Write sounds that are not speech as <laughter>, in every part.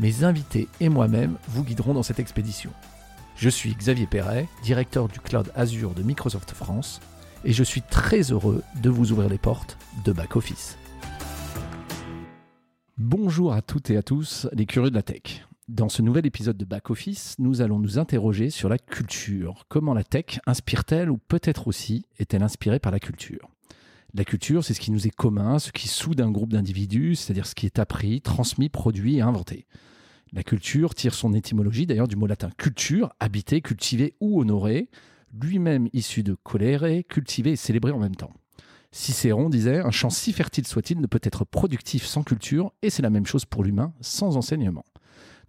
mes invités et moi-même vous guiderons dans cette expédition. Je suis Xavier Perret, directeur du cloud Azure de Microsoft France, et je suis très heureux de vous ouvrir les portes de Back Office. Bonjour à toutes et à tous, les curieux de la tech. Dans ce nouvel épisode de Back Office, nous allons nous interroger sur la culture. Comment la tech inspire-t-elle ou peut-être aussi est-elle inspirée par la culture? La culture, c'est ce qui nous est commun, ce qui soude un groupe d'individus, c'est-à-dire ce qui est appris, transmis, produit et inventé. La culture tire son étymologie d'ailleurs du mot latin culture, habiter, cultiver ou honorer, lui-même issu de colere, cultiver et célébrer en même temps. Cicéron disait Un champ si fertile soit-il ne peut être productif sans culture, et c'est la même chose pour l'humain sans enseignement.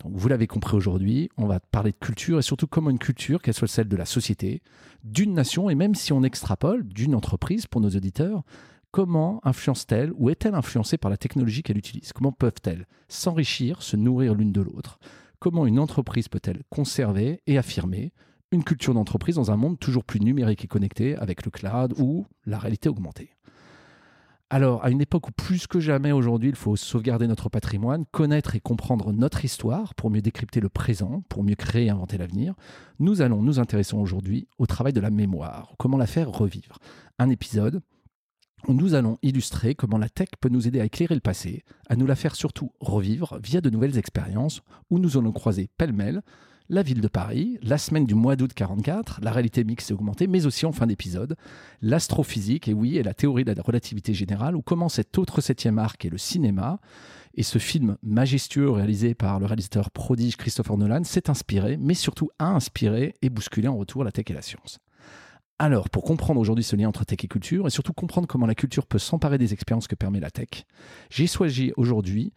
Donc vous l'avez compris aujourd'hui, on va parler de culture et surtout comment une culture, qu'elle soit celle de la société, d'une nation et même si on extrapole d'une entreprise pour nos auditeurs, comment influence-t-elle ou est-elle influencée par la technologie qu'elle utilise? Comment peuvent-elles s'enrichir, se nourrir l'une de l'autre? Comment une entreprise peut-elle conserver et affirmer une culture d'entreprise dans un monde toujours plus numérique et connecté avec le cloud ou la réalité augmentée? Alors, à une époque où plus que jamais aujourd'hui, il faut sauvegarder notre patrimoine, connaître et comprendre notre histoire pour mieux décrypter le présent, pour mieux créer et inventer l'avenir, nous allons nous intéresser aujourd'hui au travail de la mémoire, comment la faire revivre? Un épisode nous allons illustrer comment la tech peut nous aider à éclairer le passé, à nous la faire surtout revivre via de nouvelles expériences où nous allons croiser pêle-mêle la ville de Paris, la semaine du mois d'août 44, la réalité mixte et augmentée, mais aussi en fin d'épisode, l'astrophysique, et oui, et la théorie de la relativité générale, ou comment cet autre septième arc est le cinéma, et ce film majestueux réalisé par le réalisateur prodige Christopher Nolan s'est inspiré, mais surtout a inspiré et bousculé en retour la tech et la science. Alors, pour comprendre aujourd'hui ce lien entre tech et culture, et surtout comprendre comment la culture peut s'emparer des expériences que permet la tech, j'ai choisi aujourd'hui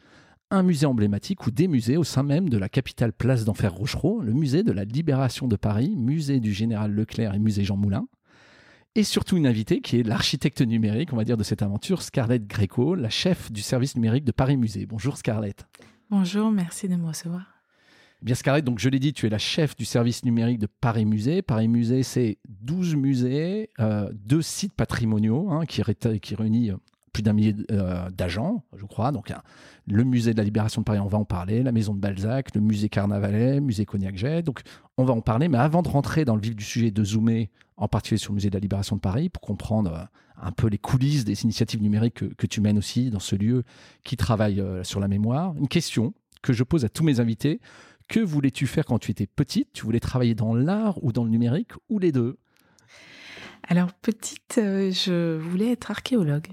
un musée emblématique ou des musées au sein même de la capitale place d'Enfer Rochereau, le musée de la Libération de Paris, musée du Général Leclerc et musée Jean Moulin. Et surtout une invitée qui est l'architecte numérique, on va dire, de cette aventure, Scarlett Greco, la chef du service numérique de Paris Musée. Bonjour Scarlett. Bonjour, merci de me recevoir. Bien Scarlett, donc je l'ai dit, tu es la chef du service numérique de Paris Musée. Paris Musée, c'est 12 musées, euh, deux sites patrimoniaux hein, qui, qui réunissent plus d'un millier euh, d'agents, je crois. Donc, le musée de la Libération de Paris, on va en parler, la maison de Balzac, le musée Carnavalet, musée Cognac-Jet. Donc, on va en parler. Mais avant de rentrer dans le vif du sujet, de zoomer en particulier sur le musée de la Libération de Paris pour comprendre euh, un peu les coulisses des initiatives numériques que, tu mènes aussi dans ce lieu qui travaille euh, sur la mémoire, une question que je pose à tous mes invités. Que voulais-tu faire quand tu étais petite? Tu voulais travailler dans l'art ou dans le numérique ou les deux? Alors petite, je voulais être archéologue.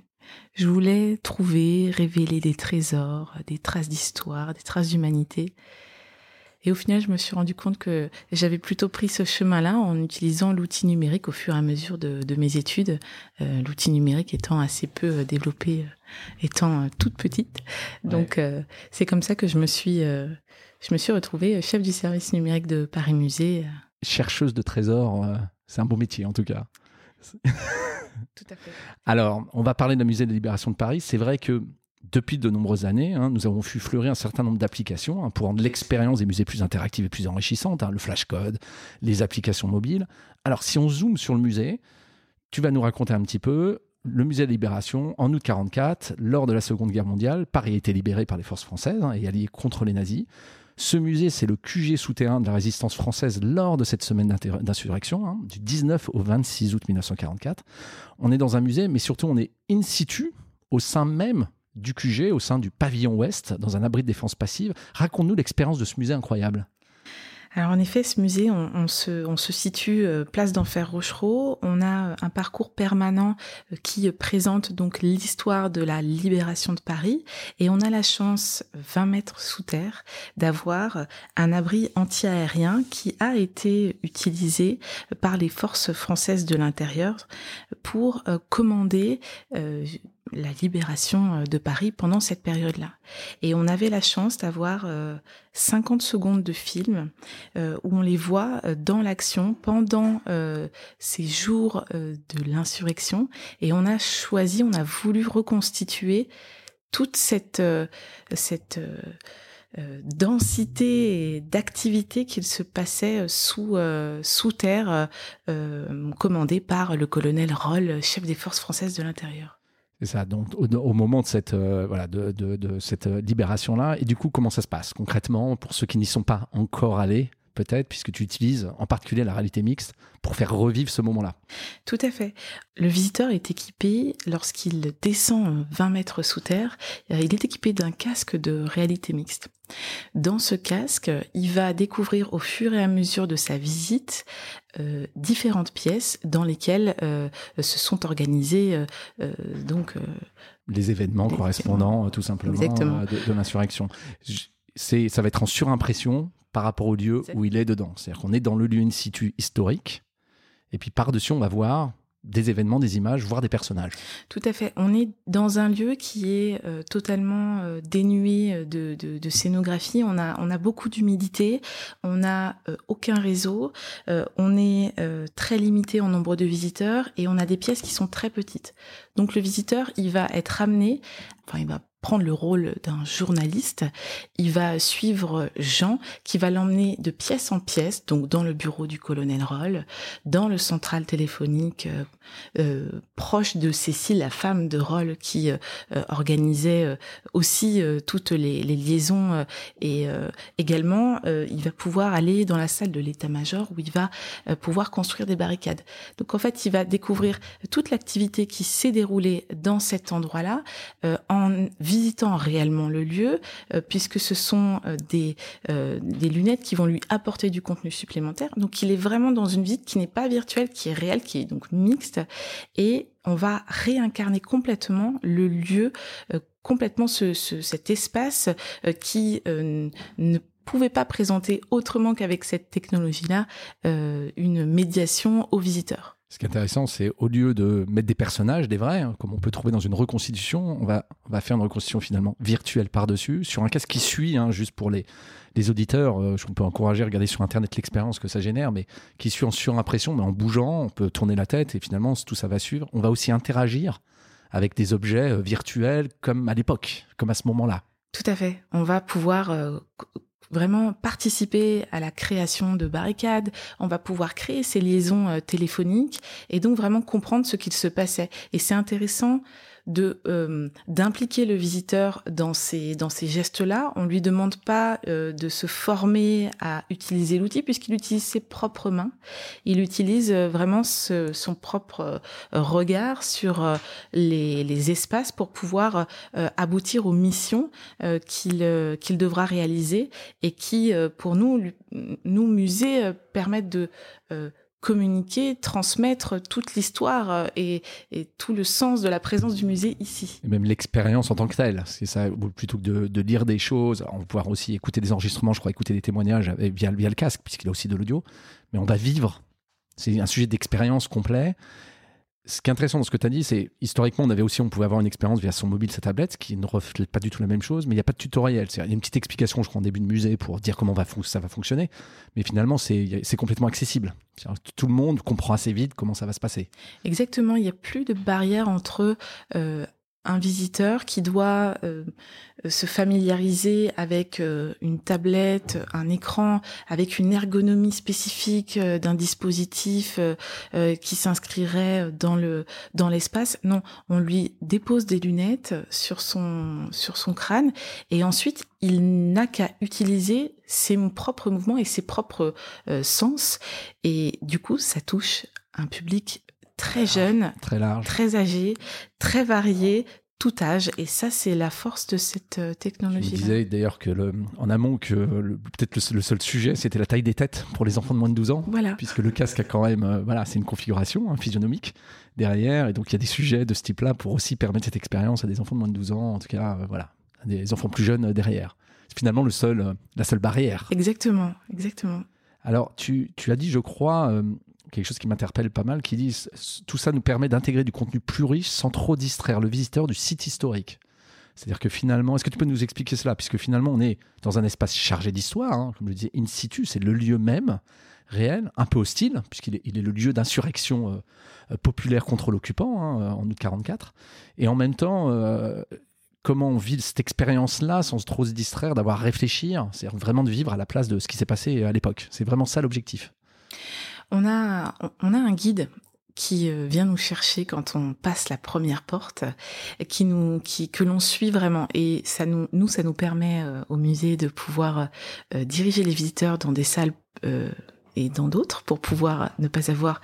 Je voulais trouver, révéler des trésors, des traces d'histoire, des traces d'humanité. Et au final, je me suis rendu compte que j'avais plutôt pris ce chemin-là en utilisant l'outil numérique au fur et à mesure de, mes études, euh, l'outil numérique étant assez peu euh, développé, euh, étant toute petite. Donc, c'est comme ça que je me suis, je me suis retrouvée chef du service numérique de Paris Musée. Chercheuse de trésors, c'est un beau métier en tout cas. <laughs> Tout à fait. Alors, on va parler de la Musée de la Libération de Paris. C'est vrai que depuis de nombreuses années, hein, nous avons vu fleurir un certain nombre d'applications hein, pour rendre l'expérience des musées plus interactive et plus enrichissante, hein, le flashcode, les applications mobiles. Alors, si on zoome sur le musée, tu vas nous raconter un petit peu le musée de la Libération, en août 44, lors de la Seconde Guerre mondiale, Paris a été libéré par les forces françaises et allié contre les nazis. Ce musée, c'est le QG souterrain de la résistance française lors de cette semaine d'insurrection, hein, du 19 au 26 août 1944. On est dans un musée, mais surtout on est in situ, au sein même du QG, au sein du pavillon ouest, dans un abri de défense passive. Raconte-nous l'expérience de ce musée incroyable. Alors en effet, ce musée, on, se, situe euh, place d'Enfer Rochereau. On a un parcours permanent euh, qui présente donc l'histoire de la libération de Paris, et on a la chance, 20 mètres sous terre, d'avoir un abri anti-aérien qui a été utilisé par les forces françaises de l'intérieur pour euh, commander la libération de Paris pendant cette période-là. Et on avait la chance d'avoir 50 secondes de film où on les voit dans l'action pendant ces jours de l'insurrection. Et on a choisi, on a voulu reconstituer toute cette, cette euh, densité d'activité qu'il se passait sous euh, sous terre, euh, commandée par le colonel Roll, chef des forces françaises de l'intérieur. Ça. Donc, au, moment de cette, de cette libération-là, et du coup, comment ça se passe concrètement pour ceux qui n'y sont pas encore allés peut-être, puisque tu utilises en particulier la réalité mixte pour faire revivre ce moment-là? Tout à fait. Le visiteur est équipé, lorsqu'il descend 20 mètres sous terre, il est équipé d'un casque de réalité mixte. Dans ce casque, il va découvrir au fur et à mesure de sa visite euh, différentes pièces dans lesquelles euh, se sont organisés euh, donc les événements correspondant tout simplement de, de l'insurrection. C'est, ça va être en surimpression par rapport au lieu où il est dedans. C'est-à-dire qu'on est dans le lieu in situ historique, et puis par-dessus, on va voir des événements, des images, voire des personnages. Tout à fait. On est dans un lieu qui est euh, totalement euh, dénué euh, de, de, scénographie. On a, on a beaucoup d'humidité, on n'a aucun réseau, on est très limité en nombre de visiteurs et on a des pièces qui sont très petites. Donc le visiteur, il va être amené, enfin il va prendre le rôle d'un journaliste. Il va suivre Jean qui va l'emmener de pièce en pièce, donc dans le bureau du colonel Roll, dans le central téléphonique euh, euh proche de Cécile, la femme de Roll qui euh, organisait aussi toutes les, les liaisons et également il va pouvoir aller dans la salle de l'état-major où il va pouvoir construire des barricades. Donc en fait, il va découvrir toute l'activité qui s'est déroulée dans cet endroit-là en visitant réellement le lieu, euh, puisque ce sont euh, des, euh, des lunettes qui vont lui apporter du contenu supplémentaire. Donc il est vraiment dans une visite qui n'est pas virtuelle, qui est réelle, qui est donc mixte, et on va réincarner complètement le lieu, complètement ce, cet espace qui ne pouvait pas présenter autrement qu'avec cette technologie-là une médiation aux visiteurs. Ce qui est intéressant, c'est au lieu de mettre des personnages, des vrais, hein, comme on peut trouver dans une reconstitution, on va, on va faire une reconstitution finalement virtuelle par-dessus, sur un casque qui suit, hein, juste pour les, les auditeurs, euh, on peut encourager à regarder sur Internet l'expérience que ça génère, mais qui suit en surimpression, mais en bougeant, on peut tourner la tête et finalement tout ça va suivre. On va aussi interagir avec des objets euh, virtuels comme à l'époque, comme à ce moment-là. Tout à fait. On va pouvoir euh, vraiment participer à la création de barricades, on va pouvoir créer ces liaisons euh, téléphoniques et donc vraiment comprendre ce qu'il se passait. Et c'est intéressant de euh, d'impliquer le visiteur dans ces dans ces gestes-là. On lui demande pas euh, de se former à utiliser l'outil puisqu'il utilise ses propres mains. Il utilise euh, vraiment ce, son propre regard sur les, les espaces pour pouvoir aboutir aux missions qu'il qu'il devra réaliser et qui pour nous nous musées permettent de communiquer, transmettre toute l'histoire euh, et, tout le sens de la présence du musée ici. Et même l'expérience en tant que telle, c'est ça, plutôt que de, lire des choses, on va pouvoir aussi écouter des enregistrements, je crois écouter des témoignages via, via le casque, puisqu'il a aussi de l'audio, mais on va vivre. C'est un sujet d'expérience complet ce qui est intéressant dans ce que tu as dit, c'est historiquement, on avait aussi, on pouvait avoir une expérience via son mobile, sa tablette, qui ne reflète pas du tout la même chose, mais il n'y a pas de tutoriel. Il y a une petite explication, je crois, en début de musée pour dire comment ça va fonctionner, mais finalement, c'est complètement accessible. Tout le monde comprend assez vite comment ça va se passer. Exactement, il n'y a plus de barrière entre euh, un visiteur qui doit euh, se familiariser avec euh, une tablette, un écran, avec une ergonomie spécifique euh, d'un dispositif qui s'inscrirait dans le dans l'espace. Non, on lui dépose des lunettes sur son sur son crâne et ensuite il n'a qu'à utiliser ses propres mouvements et ses propres sens et du coup ça touche un public très jeune, très large, très âgé, très varié, tout âge. Et ça, c'est la force de cette euh, technologie. Je disais d'ailleurs que le, en amont que peut-être le, seul sujet, c'était la taille des têtes pour les enfants de moins de 12 ans. Voilà. Puisque le casque a quand même, euh, voilà, c'est une configuration hein, physionomique derrière. Et donc, il y a des sujets de ce type-là pour aussi permettre cette expérience à des enfants de moins de 12 ans. En tout cas, euh, voilà, des enfants plus jeunes derrière. C'est finalement le seul, la seule barrière. Exactement, exactement. Alors, tu, tu as dit, je crois, quelque chose qui m'interpelle pas mal, qui dit tout ça nous permet d'intégrer du contenu plus riche sans trop distraire le visiteur du site historique. C'est-à-dire que finalement, est-ce que tu peux nous expliquer cela? Puisque finalement, on est dans un espace chargé d'histoire, hein, comme je disais, in situ, c'est le lieu même réel, un peu hostile, puisqu'il est, il est le lieu d'insurrection euh, populaire contre l'occupant hein, en août 44. Et en même temps, euh, comment on vit cette expérience-là sans trop se distraire, d'avoir à réfléchir, c'est vraiment de vivre à la place de ce qui s'est passé à l'époque. C'est vraiment ça l'objectif. On a, on a un guide qui euh, vient nous chercher quand on passe la première porte, qui nous, qui, que l'on suit vraiment. Et ça nous, nous, ça nous permet euh, au musée de pouvoir euh, diriger les visiteurs dans des salles et dans d'autres pour pouvoir ne pas avoir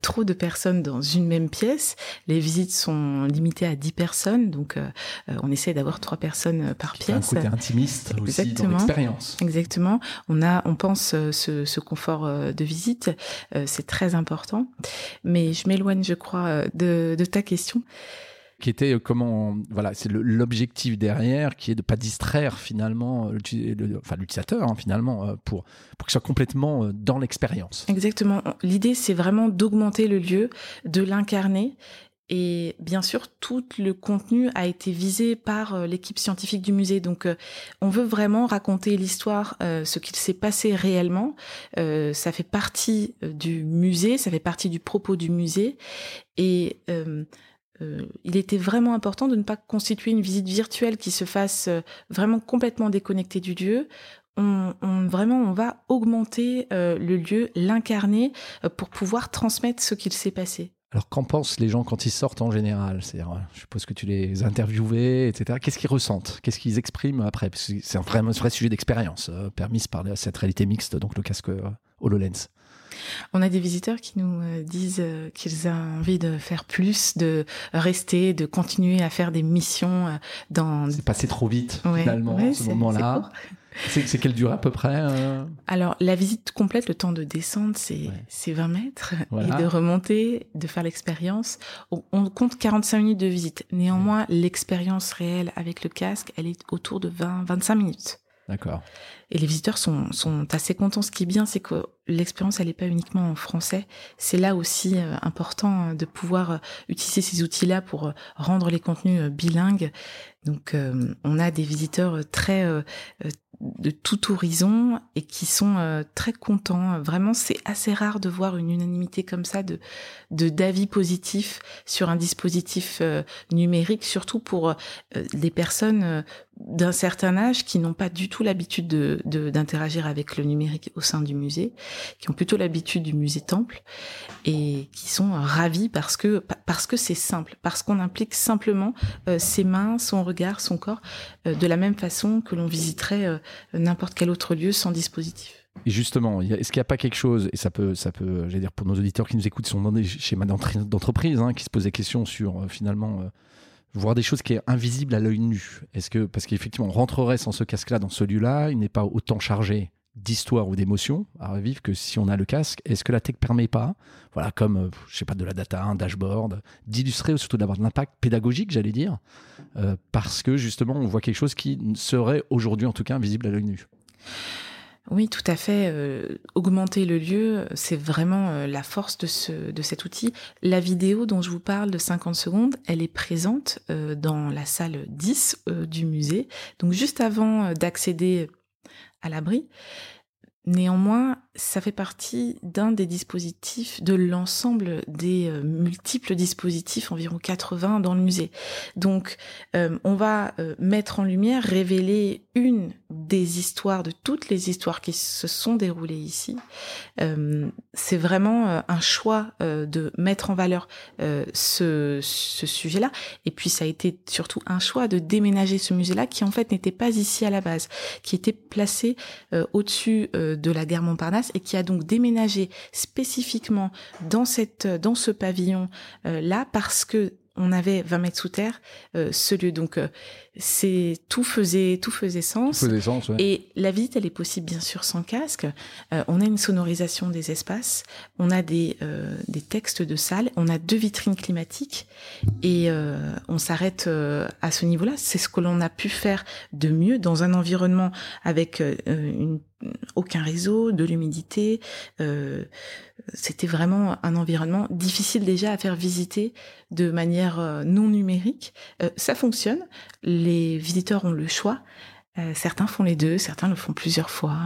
trop de personnes dans une même pièce. Les visites sont limitées à 10 personnes, donc euh, on essaie d'avoir trois personnes par pièce. Un côté intimiste aussi dans l'expérience. Exactement. On a, on pense euh, ce, ce confort euh, de visite, c'est très important. Mais je m'éloigne, je crois, de, de ta question qui était euh, comment voilà c'est l'objectif derrière qui est de pas distraire finalement euh, l'utilisateur hein, finalement euh, pour pour qu'il soit complètement dans l'expérience. Exactement. L'idée c'est vraiment d'augmenter le lieu, de l'incarner et bien sûr, tout le contenu a été visé par l'équipe scientifique du musée. Donc, on veut vraiment raconter l'histoire, ce qu'il s'est passé réellement. ça fait partie du musée, ça fait partie du propos du musée. Et euh, il était vraiment important de ne pas constituer une visite virtuelle qui se fasse euh, vraiment complètement déconnectée du lieu. On, vraiment, on va augmenter euh, le lieu, l'incarner pour pouvoir transmettre ce qu'il s'est passé. Alors, qu'en pensent les gens quand ils sortent en général? Je suppose que tu les interviewés, etc. Qu'est-ce qu'ils ressentent? Qu'est-ce qu'ils expriment après? C'est un vrai, un vrai sujet d'expérience, permise par cette réalité mixte, donc le casque HoloLens. On a des visiteurs qui nous euh, disent euh, qu'ils ont envie de faire plus, de rester, de continuer à faire des missions euh, dans. C'est passé trop vite finalement à ce moment-là. C'est quelle durée à peu près Alors la visite complète, le temps de descendre, c'est 20 mètres et de remonter, de faire l'expérience. On, compte 45 minutes de visite. Néanmoins, l'expérience réelle avec le casque, elle est autour de 20-25 minutes. D'accord. Et les visiteurs sont, sont assez contents. Ce qui est bien, c'est que l'expérience, elle n'est pas uniquement en français. C'est là aussi euh, important euh, de pouvoir euh, utiliser ces outils-là pour rendre les contenus bilingues. Donc, on a des visiteurs très de tout horizon et qui sont très contents. Vraiment, c'est assez rare de voir une unanimité comme ça de de d'avis positifs sur un dispositif numérique, surtout pour des personnes d'un certain âge qui n'ont pas du tout l'habitude de d'interagir avec le numérique au sein du musée, qui ont plutôt l'habitude du musée temple et qui sont ravis parce que parce que c'est simple, parce qu'on implique simplement euh, ses mains, son regard, son corps euh, de la même façon que l'on visiterait euh, n'importe quel autre lieu sans dispositif. Et justement, est-ce qu'il n'y a pas quelque chose, et ça peut, ça peut, j'allais dire pour nos auditeurs qui nous écoutent, sont dans des schémas d'entreprise, hein, qui se posent des questions sur finalement voir des choses qui est invisible à l'œil nu. Est-ce que parce qu'effectivement on rentrerait sans ce casque-là dans ce lieu-là, il n'est pas autant chargé d'histoire ou d'émotion à revivre que si on a le casque. Est-ce que la tech permet pas, voilà, comme euh, je sais pas de la data, un dashboard, d'illustrer ou surtout d'avoir de l'impact pédagogique, j'allais dire, euh, parce que justement on voit quelque chose qui serait aujourd'hui en tout cas invisible à l'œil nu. Oui, tout à fait. Euh, augmenter le lieu, c'est vraiment la force de, ce, de cet outil. La vidéo dont je vous parle de 50 secondes, elle est présente dans la salle 10 du musée. Donc juste avant d'accéder à l'abri. Néanmoins, ça fait partie d'un des dispositifs, de l'ensemble des euh, multiples dispositifs, environ 80 dans le musée. Donc, euh, on va euh, mettre en lumière, révéler une des histoires, de toutes les histoires qui se sont déroulées ici. C'est vraiment un choix de mettre en valeur ce, sujet-là. Et puis, ça a été surtout un choix de déménager ce musée-là, qui en fait n'était pas ici à la base, qui était placé au-dessus de la gare Montparnasse et qui a donc déménagé spécifiquement dans ce pavillon euh, là parce que on avait 20 mètres sous terre euh, ce lieu. Donc euh, c'est tout faisait tout faisait sens, faisait sens et la visite elle est possible bien sûr sans casque. On a une sonorisation des espaces on a des des textes de salle on a deux vitrines climatiques et on s'arrête à ce niveau-là. C'est ce que l'on a pu faire de mieux dans un environnement avec une aucun réseau, de l'humidité, euh, c'était vraiment un environnement difficile déjà à faire visiter de manière non numérique. ça fonctionne, les visiteurs ont le choix. certains font les deux, certains le font plusieurs fois,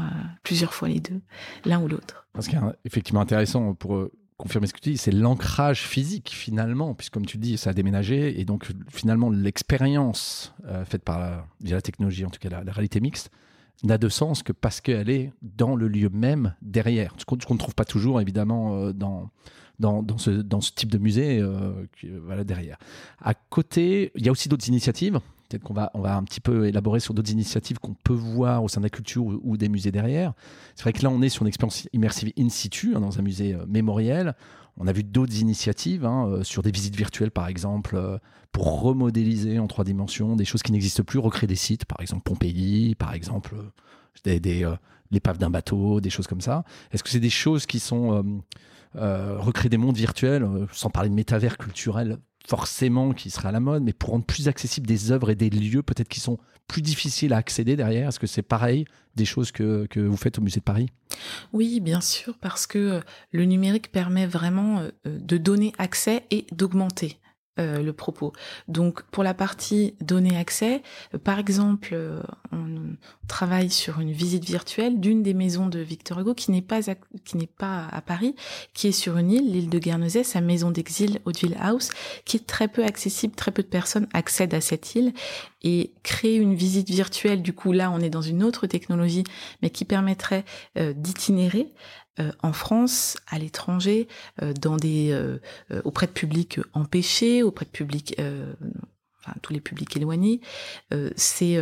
plusieurs fois les deux, l'un ou l'autre. Ce qui est effectivement intéressant pour confirmer ce que tu dis, c'est l'ancrage physique finalement, puisque comme tu dis, ça a déménagé, et donc finalement l'expérience faite par la, via la technologie, en tout cas la réalité mixte, n'a de sens que parce qu'elle est dans le lieu même derrière. Ce qu'on ne trouve pas toujours, évidemment, euh, dans, dans, dans, ce, dans ce type de musée euh, voilà, derrière. À côté, il y a aussi d'autres initiatives. Peut-être qu'on va, on va un petit peu élaborer sur d'autres initiatives qu'on peut voir au sein de la culture ou, des musées derrière. C'est vrai que là, on est sur une expérience immersive in situ, hein, dans un musée euh, mémoriel. On a vu d'autres initiatives hein, euh, sur des visites virtuelles, par exemple, euh, pour remodéliser en trois dimensions des choses qui n'existent plus, recréer des sites, par exemple Pompéi, par exemple euh, l'épave d'un bateau, des choses comme ça. Est-ce que c'est des choses qui sont recréer des mondes virtuels, sans parler de métavers culturels forcément qui seraient à la mode, mais pour rendre plus accessibles des œuvres et des lieux peut-être qui sont plus difficiles à accéder derrière Est-ce que c'est pareil des choses que, que, vous faites au musée de Paris? Oui, bien sûr, parce que le numérique permet vraiment euh, de donner accès et d'augmenter. Euh, le propos. Donc pour la partie donner accès, euh, par exemple, euh, on travaille sur une visite virtuelle d'une des maisons de Victor Hugo qui n'est pas qui n'est pas à Paris, qui est sur une île, l'île de Guernesey, sa maison d'exil Hauteville House, qui est très peu accessible, très peu de personnes accèdent à cette île et créer une visite virtuelle. Du coup là, on est dans une autre technologie, mais qui permettrait d'itinérer euh, en France, à l'étranger, euh, dans des euh, auprès de publics empêchés, auprès de publics Enfin, tous les publics éloignés. c'est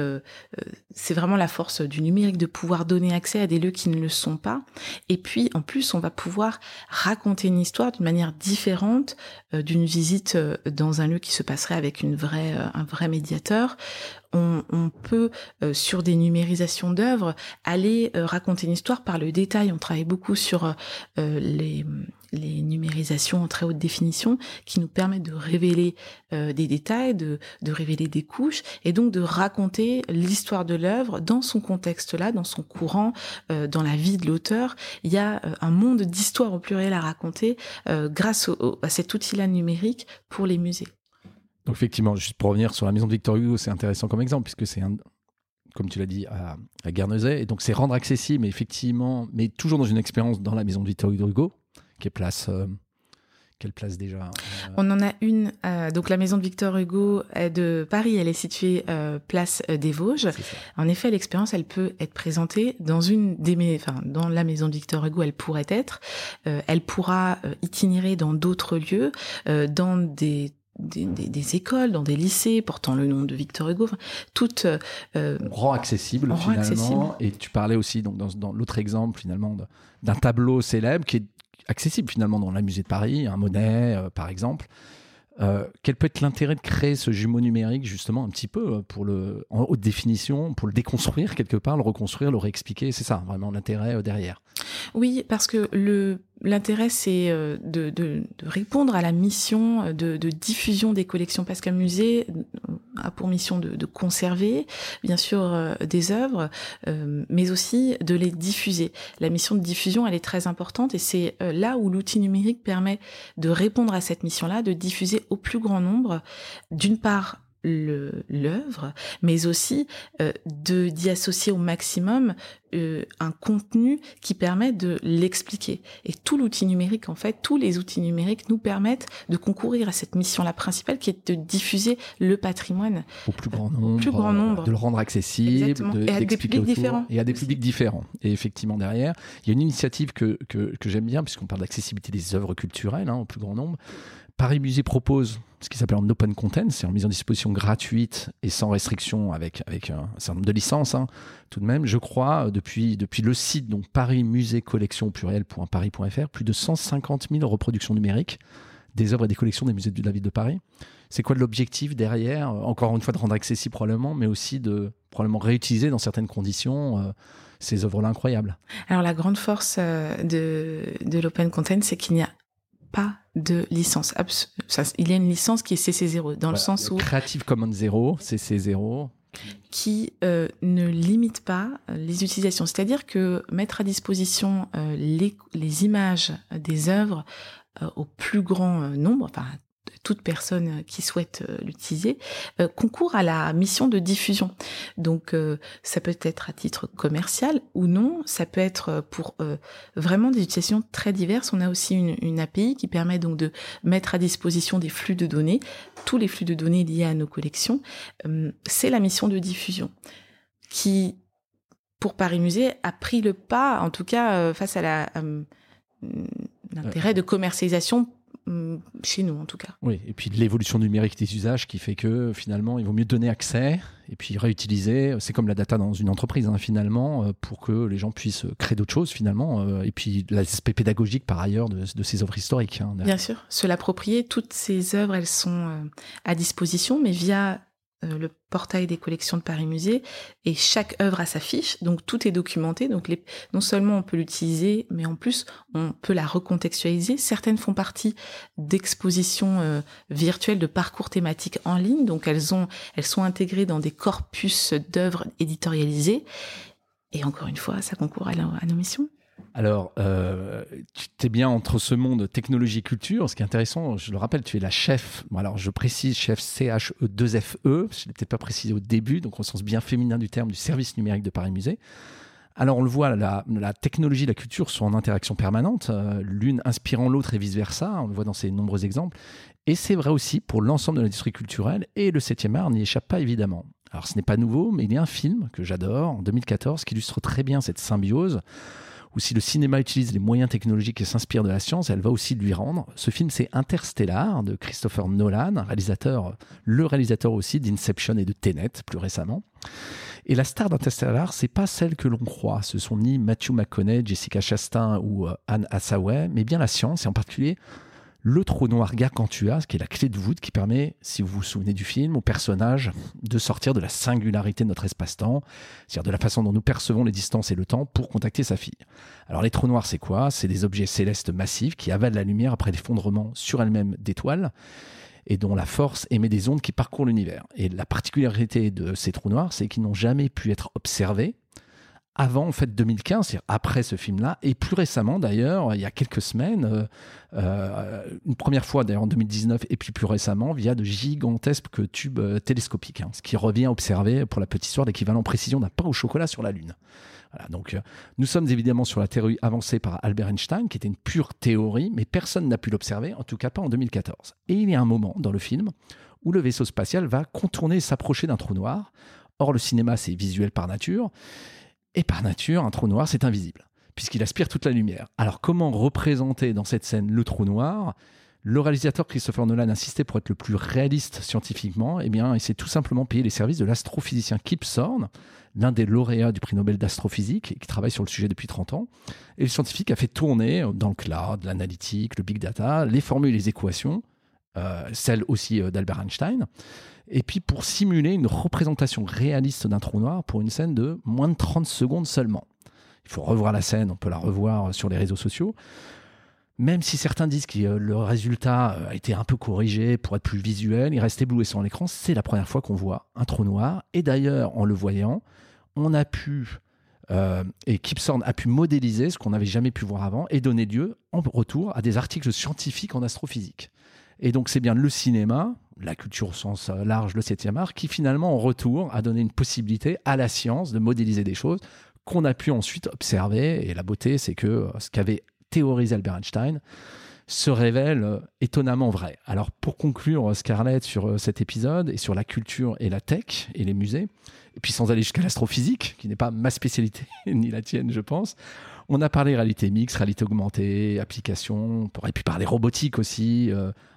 c'est vraiment la force du numérique de pouvoir donner accès à des lieux qui ne le sont pas. Et puis en plus, on va pouvoir raconter une histoire d'une manière différente d'une visite dans un lieu qui se passerait avec une vraie un vrai médiateur on, peut, euh, sur des numérisations d'œuvres, aller euh, raconter une histoire par le détail. On travaille beaucoup sur euh, les, numérisations en très haute définition qui nous permettent de révéler des détails, de, révéler des couches et donc de raconter l'histoire de l'œuvre dans son contexte-là, dans son courant, dans la vie de l'auteur. Il y a un monde d'histoire au pluriel à raconter grâce à cet outil-là numérique pour les musées. Donc effectivement, juste pour revenir sur la maison de Victor Hugo, c'est intéressant comme exemple, puisque c'est un, comme tu l'as dit, à, à Guernesey. Et donc c'est rendre accessible, effectivement, mais toujours dans une expérience dans la maison de Victor Hugo, qui est place... Euh, quelle place déjà euh, On en a une. Euh, donc la maison de Victor Hugo de Paris, elle est située place des Vosges. En effet, l'expérience, elle peut être présentée dans une des, enfin dans la maison de Victor Hugo, elle pourrait être. elle pourra itinérer dans d'autres lieux, dans des des, écoles, dans des lycées portant le nom de Victor Hugo, tout euh, rend accessible finalement. Et tu parlais aussi donc dans, l'autre exemple finalement d'un tableau célèbre qui est accessible finalement dans la musée de Paris, un Monet euh, par exemple. Euh, quel peut être l'intérêt de créer ce jumeau numérique justement un petit peu pour le en haute définition, pour le déconstruire quelque part, le reconstruire, le réexpliquer, c'est ça vraiment l'intérêt derrière. Oui, parce que le l'intérêt, c'est euh, de, répondre à la mission de, de, diffusion des collections parce qu'un musée a pour mission de, conserver, bien sûr, euh, des œuvres, euh, mais aussi de les diffuser. La mission de diffusion, elle est très importante et c'est là où l'outil numérique permet de répondre à cette mission-là, de diffuser au plus grand nombre, d'une part, l'œuvre, mais aussi euh, de d'y associer au maximum euh, un contenu qui permet de l'expliquer. Et tout l'outil numérique, en fait, tous les outils numériques nous permettent de concourir à cette mission-là principale, qui est de diffuser le patrimoine au plus grand nombre, plus grand nombre. de le rendre accessible, de, et à des publics différents. Et à des publics différents. Et effectivement, derrière, il y a une initiative que, que, que j'aime bien, puisqu'on parle d'accessibilité des œuvres culturelles hein, au plus grand nombre. Paris Musée propose ce qui s'appelle un open content, c'est en mise en disposition gratuite et sans restriction avec, un certain nombre de licences, hein, tout de même. Je crois, depuis, depuis le site, donc Paris plus de 150 000 reproductions numériques des œuvres et des collections des musées de la ville de Paris. C'est quoi l'objectif derrière Encore une fois, de rendre accessible probablement, mais aussi de probablement réutiliser dans certaines conditions euh, ces œuvres-là incroyables? Alors la grande force euh, de l'open content, c'est qu'il n'y a pas de licence. il y a une licence qui est CC0, dans le sens où... Creative Commons 0, CC0, qui euh, ne limite pas les utilisations. C'est-à-dire que mettre à disposition les, les, images des œuvres au plus grand nombre, enfin toute personne qui souhaite euh, l'utiliser, euh, concourt à la mission de diffusion. Donc euh, ça peut être à titre commercial ou non, ça peut être pour vraiment des utilisations très diverses. On a aussi une, une, API qui permet donc de mettre à disposition des flux de données, tous les flux de données liés à nos collections. C'est la mission de diffusion qui, pour Paris Musée, a pris le pas, en tout cas face à la l'intérêt de commercialisation Mm, chez nous en tout cas. Oui, et puis l'évolution numérique des usages qui fait que finalement il vaut mieux donner accès et puis réutiliser. C'est comme la data dans une entreprise hein, finalement, euh, pour que les gens puissent créer d'autres choses finalement. Euh, et puis l'aspect pédagogique par ailleurs de, ces œuvres historiques. Hein, Bien sûr, se l'approprier. Toutes ces œuvres, elles sont euh, à disposition, mais via le portail des collections de Paris Musée et chaque œuvre a sa fiche, donc tout est documenté. Donc non seulement on peut l'utiliser, mais en plus on peut la recontextualiser. Certaines font partie d'expositions euh, virtuelles de parcours thématiques en ligne, donc elles sont intégrées dans des corpus d'œuvres éditorialisées. Et encore une fois, ça concourt à nos missions. Alors, euh, tu es bien entre ce monde technologie culture. Ce qui est intéressant, je le rappelle, tu es la chef. alors, je précise chef CHE2FE. E. Je ne l'ai peut-être pas précisé au début, donc au sens bien féminin du terme, du service numérique de Paris Musée. Alors, on le voit, la, technologie et la culture sont en interaction permanente, euh, l'une inspirant l'autre et vice-versa. On le voit dans ces nombreux exemples. Et c'est vrai aussi pour l'ensemble de l'industrie culturelle, et le 7e art n'y échappe pas évidemment. Alors, ce n'est pas nouveau, mais il y a un film que j'adore, en 2014, qui illustre très bien cette symbiose ou si le cinéma utilise les moyens technologiques et s'inspire de la science, elle va aussi lui rendre. Ce film, c'est Interstellar de Christopher Nolan, réalisateur, le réalisateur aussi d'Inception et de Tenet plus récemment. Et la star d'Interstellar, c'est pas celle que l'on croit. Ce sont ni Matthew McConaughey, Jessica Chastain ou euh, Anne Hathaway, mais bien la science et en particulier le trou noir Gargantua, qui est la clé de voûte qui permet, si vous vous souvenez du film, au personnage de sortir de la singularité de notre espace-temps, c'est-à-dire de la façon dont nous percevons les distances et le temps pour contacter sa fille. Alors les trous noirs, c'est quoi? C'est des objets célestes massifs qui avalent la lumière après l'effondrement sur elles-mêmes d'étoiles et dont la force émet des ondes qui parcourent l'univers. Et la particularité de ces trous noirs, c'est qu'ils n'ont jamais pu être observés avant en fait 2015, c'est-à-dire après ce film-là, et plus récemment d'ailleurs, il y a quelques semaines, euh, euh, une première fois d'ailleurs en 2019, et puis plus récemment via de gigantesques tubes euh, télescopiques, hein, ce qui revient à observer pour la petite histoire l'équivalent précision d'un pain au chocolat sur la Lune. Donc nous sommes évidemment sur la théorie avancée par Albert Einstein, qui était une pure théorie, mais personne n'a pu l'observer, en tout cas pas en 2014. Et il y a un moment dans le film où le vaisseau spatial va contourner et s'approcher d'un trou noir. Or, le cinéma, c'est visuel par nature. Et par nature, un trou noir, c'est invisible, puisqu'il aspire toute la lumière. Alors comment représenter dans cette scène le trou noir? Le réalisateur Christopher Nolan insistait pour être le plus réaliste scientifiquement, eh bien, il s'est tout simplement payé les services de l'astrophysicien Kip Thorne, l'un des lauréats du prix Nobel d'astrophysique, qui travaille sur le sujet depuis 30 ans. Et le scientifique a fait tourner dans le cloud, l'analytique, le big data, les formules les équations, euh, celles aussi euh, d'Albert Einstein et puis pour simuler une représentation réaliste d'un trou noir pour une scène de moins de 30 secondes seulement. Il faut revoir la scène, on peut la revoir sur les réseaux sociaux. Même si certains disent que euh, le résultat euh, a été un peu corrigé pour être plus visuel, il reste éblouissant à l'écran, c'est la première fois qu'on voit un trou noir. Et d'ailleurs, en le voyant, on a pu, euh, et Kipson a pu modéliser ce qu'on n'avait jamais pu voir avant et donner lieu en retour à des articles scientifiques en astrophysique. Et donc c'est bien le cinéma, la culture au sens large, le 7e art, qui finalement en retour a donné une possibilité à la science de modéliser des choses qu'on a pu ensuite observer. Et la beauté, c'est que euh, ce qu'avait théorisé Albert Einstein se révèle euh, étonnamment vrai. Alors pour conclure, euh, Scarlett, sur cet épisode et sur la culture et la tech et les musées, et puis sans aller jusqu'à l'astrophysique, qui n'est pas ma spécialité <laughs> ni la tienne, je pense, on a parlé réalité mixte, réalité augmentée, application, on pourrait puis parler robotique aussi,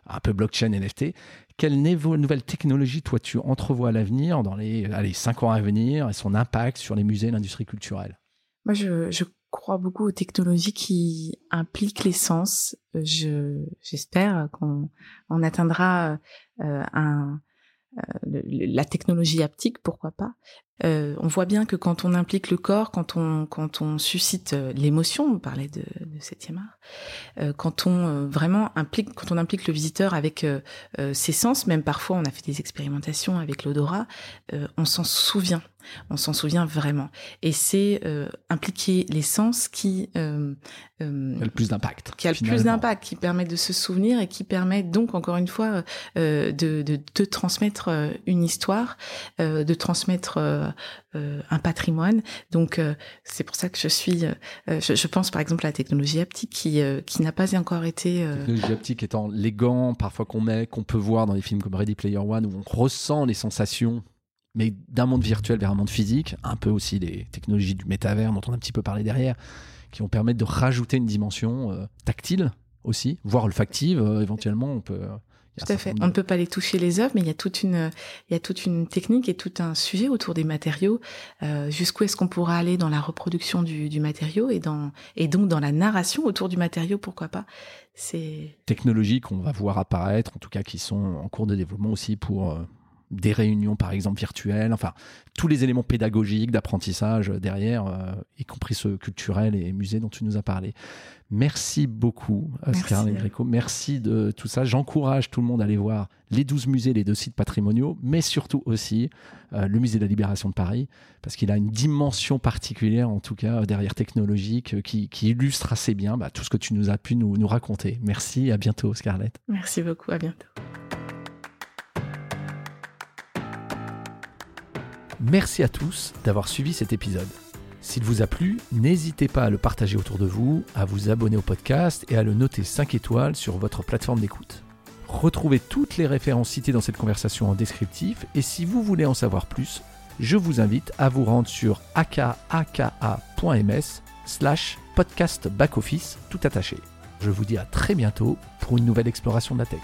un peu blockchain, NFT. Quelle nouvelle technologie, toi, tu entrevois à l'avenir, dans les 5 ans à venir, et son impact sur les musées l'industrie culturelle? Moi, je, crois beaucoup aux technologies qui impliquent l'essence. Je, j'espère qu'on on atteindra euh, un, euh, la technologie haptique, pourquoi pas. Euh, on voit bien que quand on implique le corps, quand on quand on suscite euh, l'émotion, on parlait de, de septième art, euh, quand on vraiment implique quand on implique le visiteur avec ses sens, même parfois on a fait des expérimentations avec l'odorat, on s'en souvient on s'en souvient vraiment. Et c'est impliquer les sens qui euh, a le plus d'impact. Qui a le plus d'impact, qui permet de se souvenir et qui permet donc encore une fois de, de, transmettre une histoire, de transmettre un patrimoine. Donc c'est pour ça que je suis, je, pense par exemple à la technologie haptique qui qui n'a pas encore été. La technologie haptique étant les gants parfois qu'on met, qu'on peut voir dans des films comme Ready Player One où on ressent les sensations mais d'un monde virtuel vers un monde physique, un peu aussi les technologies du métavers dont on a un petit peu parlé derrière, qui vont permettre de rajouter une dimension euh, tactile aussi, voire olfactive euh, éventuellement. On peut. Tout à fait. On ne peut pas les toucher les œuvres, mais il y a toute une, il y a toute une technique et tout un sujet autour des matériaux. Euh, jusqu'où est-ce qu'on pourra aller dans la reproduction du, du, matériau et dans, et donc dans la narration autour du matériau, pourquoi pas? C'est technologies qu'on va voir apparaître, en tout cas qui sont en cours de développement aussi pour des réunions par exemple virtuelles, enfin tous les éléments pédagogiques, d'apprentissage derrière, euh, y compris ceux culturels et musées dont tu nous as parlé. Merci beaucoup, Oscar Greco. Merci de tout ça. J'encourage tout le monde à aller voir les 12 musées, les deux sites patrimoniaux, mais surtout aussi euh, le musée de la Libération de Paris, parce qu'il a une dimension particulière, en tout cas derrière technologique, euh, qui, illustre assez bien bah, tout ce que tu nous as pu nous, nous raconter. Merci, à bientôt, Scarlett. Merci beaucoup, à bientôt. Merci à tous d'avoir suivi cet épisode. S'il vous a plu, n'hésitez pas à le partager autour de vous, à vous abonner au podcast et à le noter 5 étoiles sur votre plateforme d'écoute. Retrouvez toutes les références citées dans cette conversation en descriptif et si vous voulez en savoir plus, je vous invite à vous rendre sur akaka.ms slash podcast backoffice tout attaché. Je vous dis à très bientôt pour une nouvelle exploration de la tech.